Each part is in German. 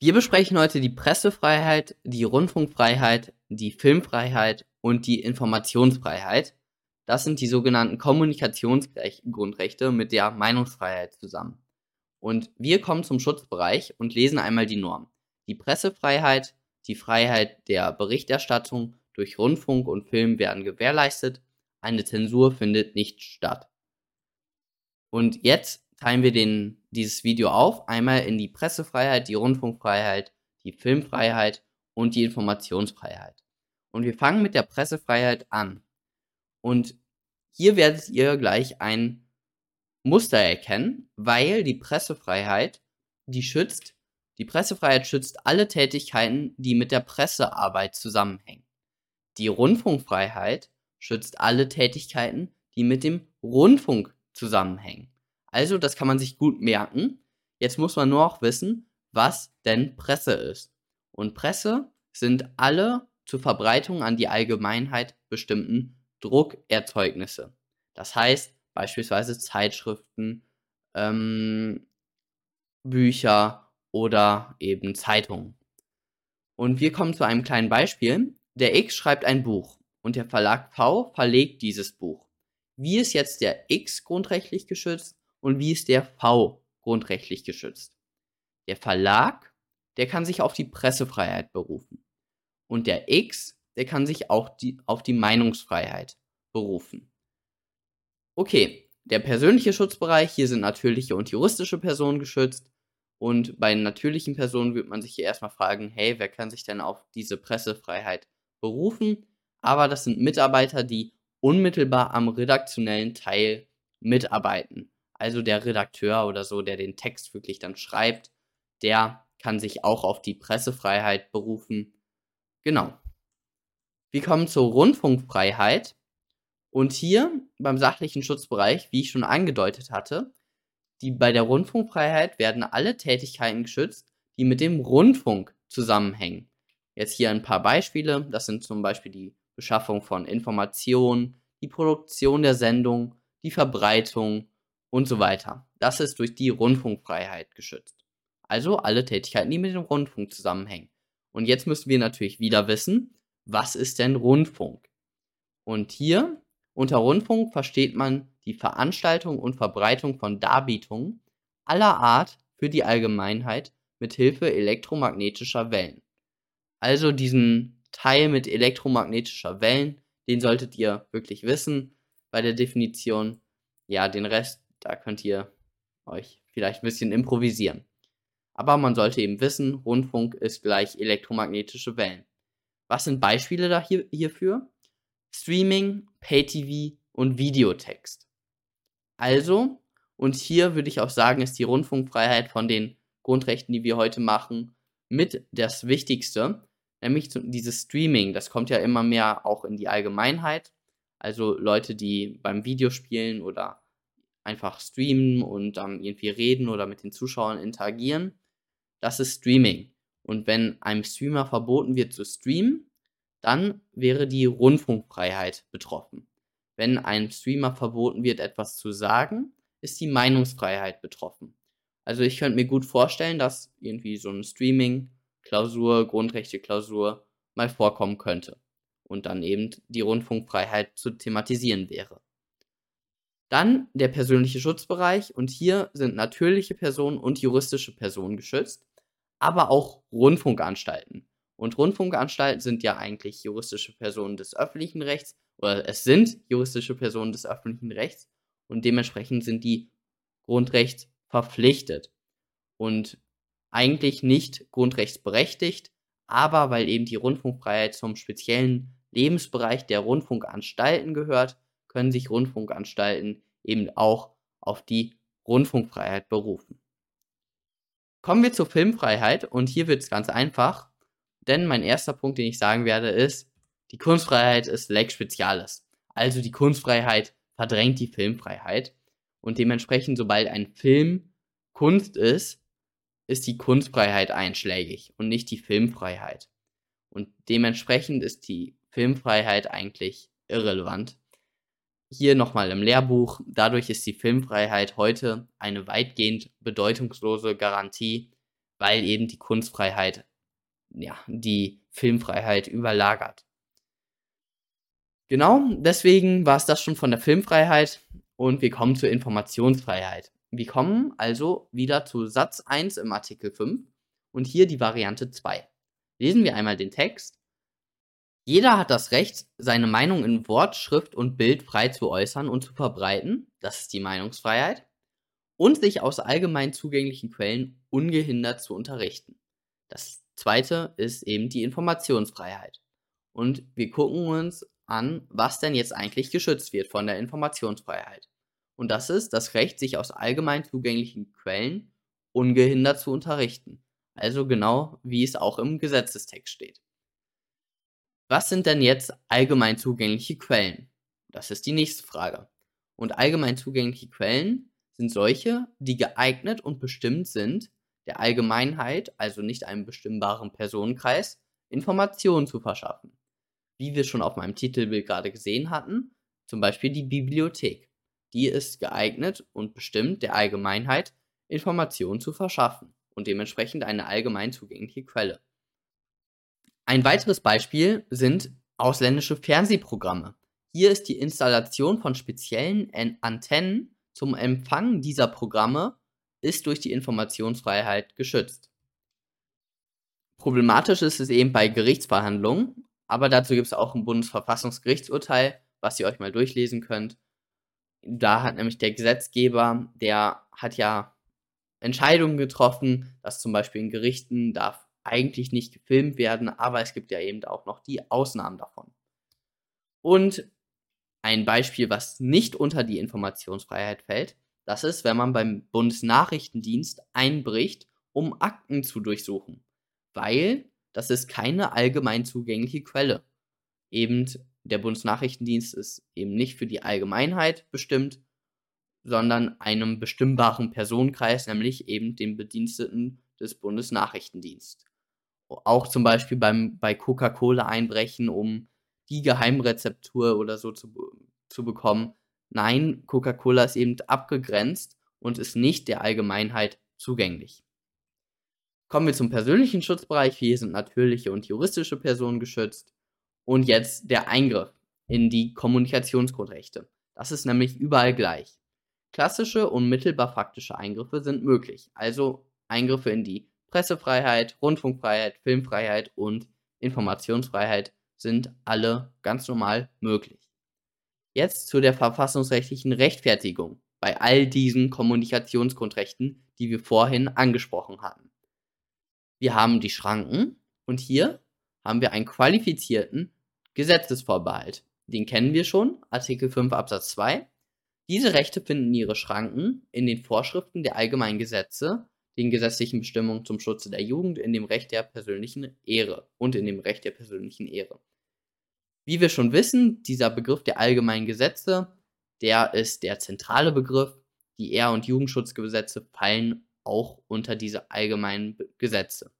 Wir besprechen heute die Pressefreiheit, die Rundfunkfreiheit, die Filmfreiheit und die Informationsfreiheit. Das sind die sogenannten Kommunikationsgrundrechte mit der Meinungsfreiheit zusammen. Und wir kommen zum Schutzbereich und lesen einmal die Norm. Die Pressefreiheit, die Freiheit der Berichterstattung durch Rundfunk und Film werden gewährleistet. Eine Zensur findet nicht statt. Und jetzt teilen wir den, dieses Video auf, einmal in die Pressefreiheit, die Rundfunkfreiheit, die Filmfreiheit und die Informationsfreiheit. Und wir fangen mit der Pressefreiheit an. Und hier werdet ihr gleich ein Muster erkennen, weil die Pressefreiheit, die schützt, die Pressefreiheit schützt alle Tätigkeiten, die mit der Pressearbeit zusammenhängen. Die Rundfunkfreiheit schützt alle Tätigkeiten, die mit dem Rundfunk zusammenhängen. Also, das kann man sich gut merken. Jetzt muss man nur auch wissen, was denn Presse ist. Und Presse sind alle zur Verbreitung an die Allgemeinheit bestimmten Druckerzeugnisse. Das heißt beispielsweise Zeitschriften, ähm, Bücher oder eben Zeitungen. Und wir kommen zu einem kleinen Beispiel. Der X schreibt ein Buch und der Verlag V verlegt dieses Buch. Wie ist jetzt der X grundrechtlich geschützt und wie ist der V grundrechtlich geschützt? Der Verlag, der kann sich auf die Pressefreiheit berufen. Und der X, der kann sich auch die, auf die Meinungsfreiheit berufen. Okay, der persönliche Schutzbereich, hier sind natürliche und juristische Personen geschützt. Und bei natürlichen Personen wird man sich hier erstmal fragen, hey, wer kann sich denn auf diese Pressefreiheit berufen? Aber das sind Mitarbeiter, die unmittelbar am redaktionellen Teil mitarbeiten also der Redakteur oder so, der den Text wirklich dann schreibt, der kann sich auch auf die Pressefreiheit berufen. Genau. Wir kommen zur Rundfunkfreiheit. Und hier beim sachlichen Schutzbereich, wie ich schon angedeutet hatte, die, bei der Rundfunkfreiheit werden alle Tätigkeiten geschützt, die mit dem Rundfunk zusammenhängen. Jetzt hier ein paar Beispiele. Das sind zum Beispiel die Beschaffung von Informationen, die Produktion der Sendung, die Verbreitung und so weiter. Das ist durch die Rundfunkfreiheit geschützt. Also alle Tätigkeiten, die mit dem Rundfunk zusammenhängen. Und jetzt müssen wir natürlich wieder wissen, was ist denn Rundfunk? Und hier unter Rundfunk versteht man die Veranstaltung und Verbreitung von Darbietungen aller Art für die Allgemeinheit mit Hilfe elektromagnetischer Wellen. Also diesen Teil mit elektromagnetischer Wellen, den solltet ihr wirklich wissen bei der Definition. Ja, den Rest da könnt ihr euch vielleicht ein bisschen improvisieren. Aber man sollte eben wissen, Rundfunk ist gleich elektromagnetische Wellen. Was sind Beispiele da hier, hierfür? Streaming, Pay-TV und Videotext. Also, und hier würde ich auch sagen, ist die Rundfunkfreiheit von den Grundrechten, die wir heute machen, mit das Wichtigste, nämlich dieses Streaming. Das kommt ja immer mehr auch in die Allgemeinheit. Also Leute, die beim Videospielen oder einfach streamen und dann irgendwie reden oder mit den Zuschauern interagieren. Das ist Streaming. Und wenn einem Streamer verboten wird zu streamen, dann wäre die Rundfunkfreiheit betroffen. Wenn einem Streamer verboten wird, etwas zu sagen, ist die Meinungsfreiheit betroffen. Also ich könnte mir gut vorstellen, dass irgendwie so eine Streaming-Klausur, Grundrechte-Klausur mal vorkommen könnte. Und dann eben die Rundfunkfreiheit zu thematisieren wäre. Dann der persönliche Schutzbereich und hier sind natürliche Personen und juristische Personen geschützt, aber auch Rundfunkanstalten. Und Rundfunkanstalten sind ja eigentlich juristische Personen des öffentlichen Rechts oder es sind juristische Personen des öffentlichen Rechts und dementsprechend sind die Grundrecht verpflichtet und eigentlich nicht grundrechtsberechtigt, aber weil eben die Rundfunkfreiheit zum speziellen Lebensbereich der Rundfunkanstalten gehört, können sich Rundfunkanstalten eben auch auf die Rundfunkfreiheit berufen. Kommen wir zur Filmfreiheit und hier wird es ganz einfach, denn mein erster Punkt, den ich sagen werde, ist, die Kunstfreiheit ist Lex Specialis. Also die Kunstfreiheit verdrängt die Filmfreiheit und dementsprechend, sobald ein Film Kunst ist, ist die Kunstfreiheit einschlägig und nicht die Filmfreiheit. Und dementsprechend ist die Filmfreiheit eigentlich irrelevant. Hier nochmal im Lehrbuch. Dadurch ist die Filmfreiheit heute eine weitgehend bedeutungslose Garantie, weil eben die Kunstfreiheit ja, die Filmfreiheit überlagert. Genau, deswegen war es das schon von der Filmfreiheit und wir kommen zur Informationsfreiheit. Wir kommen also wieder zu Satz 1 im Artikel 5 und hier die Variante 2. Lesen wir einmal den Text. Jeder hat das Recht, seine Meinung in Wort, Schrift und Bild frei zu äußern und zu verbreiten, das ist die Meinungsfreiheit, und sich aus allgemein zugänglichen Quellen ungehindert zu unterrichten. Das zweite ist eben die Informationsfreiheit. Und wir gucken uns an, was denn jetzt eigentlich geschützt wird von der Informationsfreiheit. Und das ist das Recht, sich aus allgemein zugänglichen Quellen ungehindert zu unterrichten. Also genau wie es auch im Gesetzestext steht. Was sind denn jetzt allgemein zugängliche Quellen? Das ist die nächste Frage. Und allgemein zugängliche Quellen sind solche, die geeignet und bestimmt sind, der Allgemeinheit, also nicht einem bestimmbaren Personenkreis, Informationen zu verschaffen. Wie wir schon auf meinem Titelbild gerade gesehen hatten, zum Beispiel die Bibliothek. Die ist geeignet und bestimmt der Allgemeinheit, Informationen zu verschaffen und dementsprechend eine allgemein zugängliche Quelle. Ein weiteres Beispiel sind ausländische Fernsehprogramme. Hier ist die Installation von speziellen Antennen zum Empfang dieser Programme ist durch die Informationsfreiheit geschützt. Problematisch ist es eben bei Gerichtsverhandlungen, aber dazu gibt es auch ein Bundesverfassungsgerichtsurteil, was ihr euch mal durchlesen könnt. Da hat nämlich der Gesetzgeber, der hat ja Entscheidungen getroffen, dass zum Beispiel in Gerichten darf eigentlich nicht gefilmt werden, aber es gibt ja eben auch noch die Ausnahmen davon. Und ein Beispiel, was nicht unter die Informationsfreiheit fällt, das ist, wenn man beim Bundesnachrichtendienst einbricht, um Akten zu durchsuchen. Weil das ist keine allgemein zugängliche Quelle. Eben der Bundesnachrichtendienst ist eben nicht für die Allgemeinheit bestimmt, sondern einem bestimmbaren Personenkreis, nämlich eben den Bediensteten des Bundesnachrichtendienstes. Auch zum Beispiel beim, bei Coca-Cola einbrechen, um die Geheimrezeptur oder so zu, zu bekommen, Nein, Coca-Cola ist eben abgegrenzt und ist nicht der Allgemeinheit zugänglich. Kommen wir zum persönlichen Schutzbereich. Hier sind natürliche und juristische Personen geschützt. Und jetzt der Eingriff in die Kommunikationsgrundrechte. Das ist nämlich überall gleich. Klassische und mittelbar faktische Eingriffe sind möglich, also Eingriffe in die Pressefreiheit, Rundfunkfreiheit, Filmfreiheit und Informationsfreiheit sind alle ganz normal möglich. Jetzt zu der verfassungsrechtlichen Rechtfertigung bei all diesen Kommunikationsgrundrechten, die wir vorhin angesprochen hatten. Wir haben die Schranken und hier haben wir einen qualifizierten Gesetzesvorbehalt. Den kennen wir schon, Artikel 5 Absatz 2. Diese Rechte finden ihre Schranken in den Vorschriften der allgemeinen Gesetze, den gesetzlichen Bestimmungen zum Schutze der Jugend, in dem Recht der persönlichen Ehre und in dem Recht der persönlichen Ehre. Wie wir schon wissen, dieser Begriff der allgemeinen Gesetze, der ist der zentrale Begriff. Die Ehr- und Jugendschutzgesetze fallen auch unter diese allgemeinen Gesetze.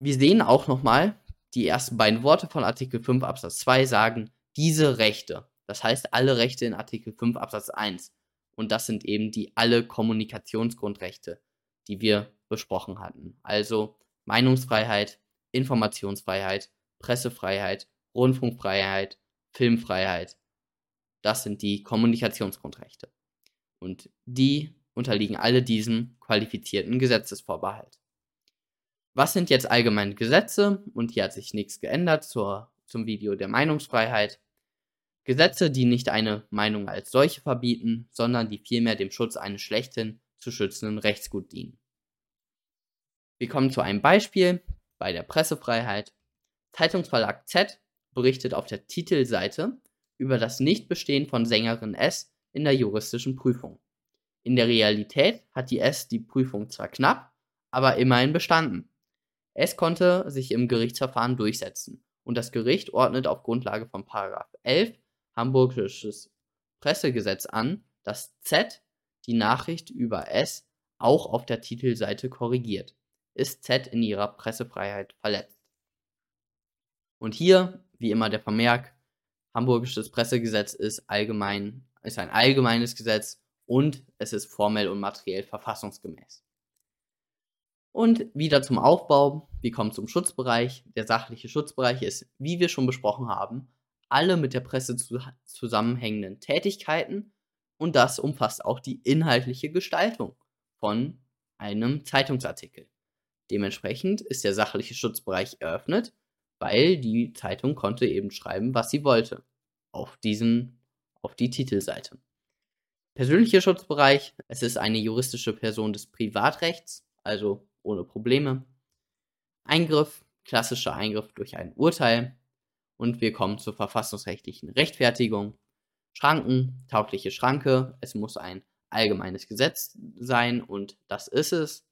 Wir sehen auch nochmal, die ersten beiden Worte von Artikel 5 Absatz 2 sagen diese Rechte. Das heißt alle Rechte in Artikel 5 Absatz 1. Und das sind eben die alle Kommunikationsgrundrechte, die wir besprochen hatten. Also Meinungsfreiheit, Informationsfreiheit, Pressefreiheit Rundfunkfreiheit, Filmfreiheit. Das sind die Kommunikationsgrundrechte. Und die unterliegen alle diesem qualifizierten Gesetzesvorbehalt. Was sind jetzt allgemeine Gesetze? Und hier hat sich nichts geändert zur, zum Video der Meinungsfreiheit. Gesetze, die nicht eine Meinung als solche verbieten, sondern die vielmehr dem Schutz eines schlechten zu schützenden Rechtsgut dienen. Wir kommen zu einem Beispiel bei der Pressefreiheit. Zeitungsverlag Z berichtet auf der Titelseite über das Nichtbestehen von Sängerin S in der juristischen Prüfung. In der Realität hat die S die Prüfung zwar knapp, aber immerhin bestanden. S konnte sich im Gerichtsverfahren durchsetzen und das Gericht ordnet auf Grundlage von 11 Hamburgisches Pressegesetz an, dass Z die Nachricht über S auch auf der Titelseite korrigiert. Ist Z in ihrer Pressefreiheit verletzt? Und hier wie immer der Vermerk, Hamburgisches Pressegesetz ist allgemein, ist ein allgemeines Gesetz und es ist formell und materiell verfassungsgemäß. Und wieder zum Aufbau. Wir kommen zum Schutzbereich. Der sachliche Schutzbereich ist, wie wir schon besprochen haben, alle mit der Presse zusammenhängenden Tätigkeiten und das umfasst auch die inhaltliche Gestaltung von einem Zeitungsartikel. Dementsprechend ist der sachliche Schutzbereich eröffnet, weil die Zeitung konnte eben schreiben, was sie wollte auf diesen auf die Titelseite. Persönlicher Schutzbereich, es ist eine juristische Person des Privatrechts, also ohne Probleme. Eingriff, klassischer Eingriff durch ein Urteil. Und wir kommen zur verfassungsrechtlichen Rechtfertigung. Schranken, taugliche Schranke, es muss ein allgemeines Gesetz sein und das ist es.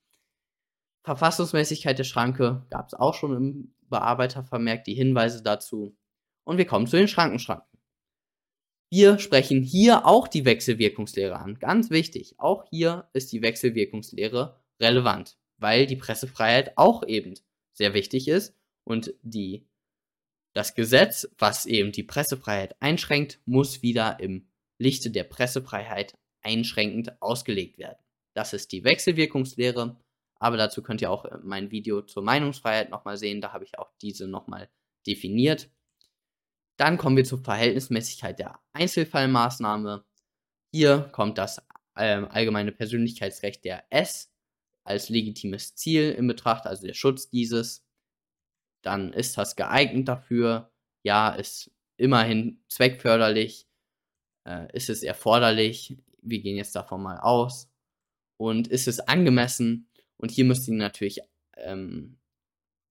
Verfassungsmäßigkeit der Schranke gab es auch schon im Bearbeitervermerk die Hinweise dazu. Und wir kommen zu den Schrankenschranken. Wir sprechen hier auch die Wechselwirkungslehre an. Ganz wichtig, auch hier ist die Wechselwirkungslehre relevant, weil die Pressefreiheit auch eben sehr wichtig ist und die das Gesetz, was eben die Pressefreiheit einschränkt, muss wieder im Lichte der Pressefreiheit einschränkend ausgelegt werden. Das ist die Wechselwirkungslehre, aber dazu könnt ihr auch äh, mein Video zur Meinungsfreiheit nochmal sehen, da habe ich auch diese nochmal definiert. Dann kommen wir zur Verhältnismäßigkeit der Einzelfallmaßnahme. Hier kommt das äh, allgemeine Persönlichkeitsrecht der S als legitimes Ziel in Betracht, also der Schutz dieses dann ist das geeignet dafür. Ja, ist immerhin zweckförderlich. Äh, ist es erforderlich? Wir gehen jetzt davon mal aus. Und ist es angemessen? Und hier müsst ihr natürlich ähm,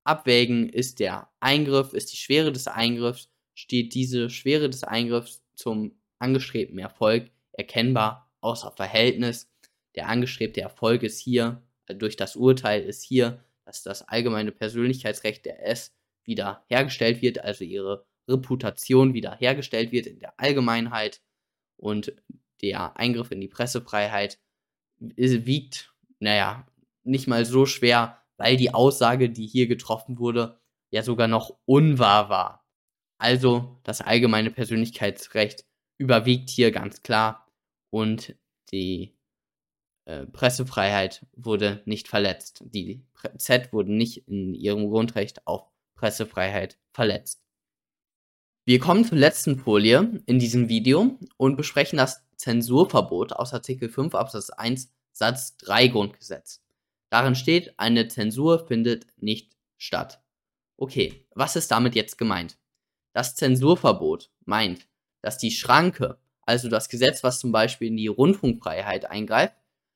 abwägen, ist der Eingriff, ist die Schwere des Eingriffs, steht diese Schwere des Eingriffs zum angestrebten Erfolg erkennbar außer Verhältnis. Der angestrebte Erfolg ist hier, äh, durch das Urteil ist hier dass das allgemeine Persönlichkeitsrecht der S wieder hergestellt wird, also ihre Reputation wieder hergestellt wird in der Allgemeinheit und der Eingriff in die Pressefreiheit wiegt, naja, nicht mal so schwer, weil die Aussage, die hier getroffen wurde, ja sogar noch unwahr war. Also das allgemeine Persönlichkeitsrecht überwiegt hier ganz klar und die äh, Pressefreiheit wurde nicht verletzt. Die Z wurde nicht in ihrem Grundrecht auf Pressefreiheit verletzt. Wir kommen zur letzten Folie in diesem Video und besprechen das Zensurverbot aus Artikel 5 Absatz 1 Satz 3 Grundgesetz. Darin steht, eine Zensur findet nicht statt. Okay, was ist damit jetzt gemeint? Das Zensurverbot meint, dass die Schranke, also das Gesetz, was zum Beispiel in die Rundfunkfreiheit eingreift,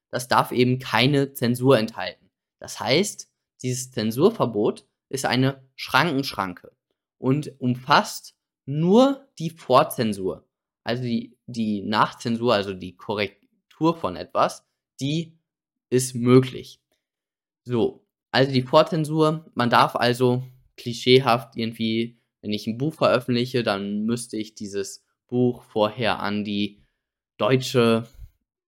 das darf eben keine Zensur enthalten. Das heißt, dieses Zensurverbot ist eine Schrankenschranke und umfasst nur die Vorzensur, also die, die Nachzensur, also die Korrektur von etwas, die ist möglich. So, also die Vorzensur, man darf also klischeehaft irgendwie, wenn ich ein Buch veröffentliche, dann müsste ich dieses Buch vorher an die deutsche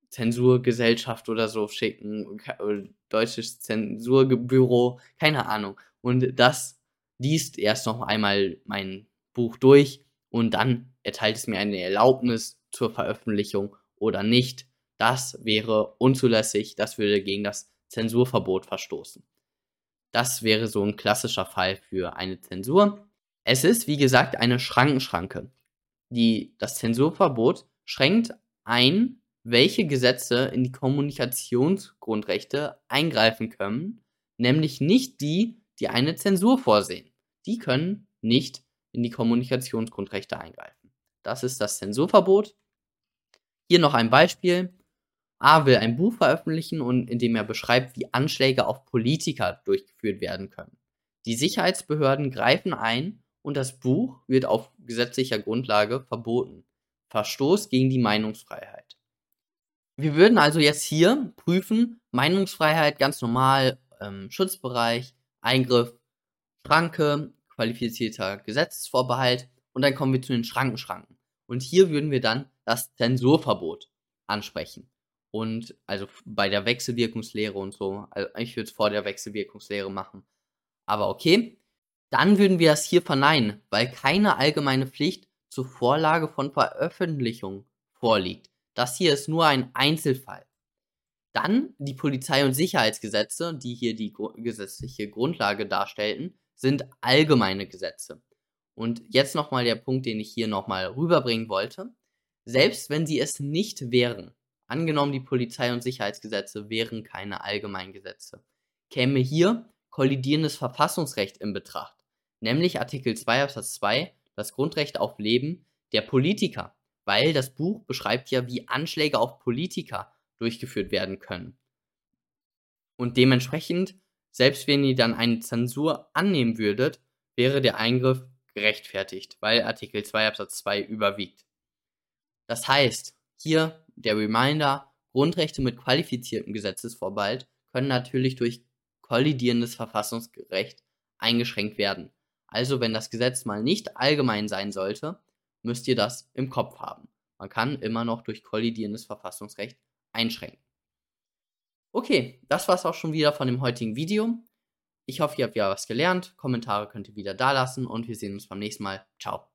Zensurgesellschaft oder so schicken, deutsches Zensurbüro, keine Ahnung. Und das liest erst noch einmal mein Buch durch und dann erteilt es mir eine Erlaubnis zur Veröffentlichung oder nicht. Das wäre unzulässig, das würde gegen das Zensurverbot verstoßen. Das wäre so ein klassischer Fall für eine Zensur. Es ist, wie gesagt, eine Schrankenschranke. Die, das Zensurverbot schränkt ein, welche Gesetze in die Kommunikationsgrundrechte eingreifen können, nämlich nicht die, die eine Zensur vorsehen. Die können nicht in die Kommunikationsgrundrechte eingreifen. Das ist das Zensurverbot. Hier noch ein Beispiel. A will ein Buch veröffentlichen und in dem er beschreibt, wie Anschläge auf Politiker durchgeführt werden können. Die Sicherheitsbehörden greifen ein und das Buch wird auf gesetzlicher Grundlage verboten. Verstoß gegen die Meinungsfreiheit. Wir würden also jetzt hier prüfen, Meinungsfreiheit ganz normal, ähm, Schutzbereich, Eingriff, Schranke, qualifizierter Gesetzesvorbehalt und dann kommen wir zu den Schrankenschranken. Und hier würden wir dann das Zensurverbot ansprechen. Und also bei der Wechselwirkungslehre und so, also ich würde es vor der Wechselwirkungslehre machen. Aber okay, dann würden wir das hier verneinen, weil keine allgemeine Pflicht zur Vorlage von Veröffentlichung vorliegt. Das hier ist nur ein Einzelfall. Dann die Polizei- und Sicherheitsgesetze, die hier die gesetzliche Grundlage darstellten, sind allgemeine Gesetze. Und jetzt nochmal der Punkt, den ich hier nochmal rüberbringen wollte. Selbst wenn sie es nicht wären, angenommen die Polizei- und Sicherheitsgesetze wären keine allgemeinen Gesetze, käme hier kollidierendes Verfassungsrecht in Betracht, nämlich Artikel 2 Absatz 2, das Grundrecht auf Leben der Politiker, weil das Buch beschreibt ja, wie Anschläge auf Politiker durchgeführt werden können. Und dementsprechend, selbst wenn ihr dann eine Zensur annehmen würdet, wäre der Eingriff gerechtfertigt, weil Artikel 2 Absatz 2 überwiegt. Das heißt, hier der Reminder, Grundrechte mit qualifiziertem Gesetzesvorbehalt können natürlich durch kollidierendes Verfassungsrecht eingeschränkt werden. Also wenn das Gesetz mal nicht allgemein sein sollte, müsst ihr das im Kopf haben. Man kann immer noch durch kollidierendes Verfassungsrecht einschränken. Okay, das war's auch schon wieder von dem heutigen Video. Ich hoffe, ihr habt wieder was gelernt. Kommentare könnt ihr wieder da lassen und wir sehen uns beim nächsten Mal. Ciao.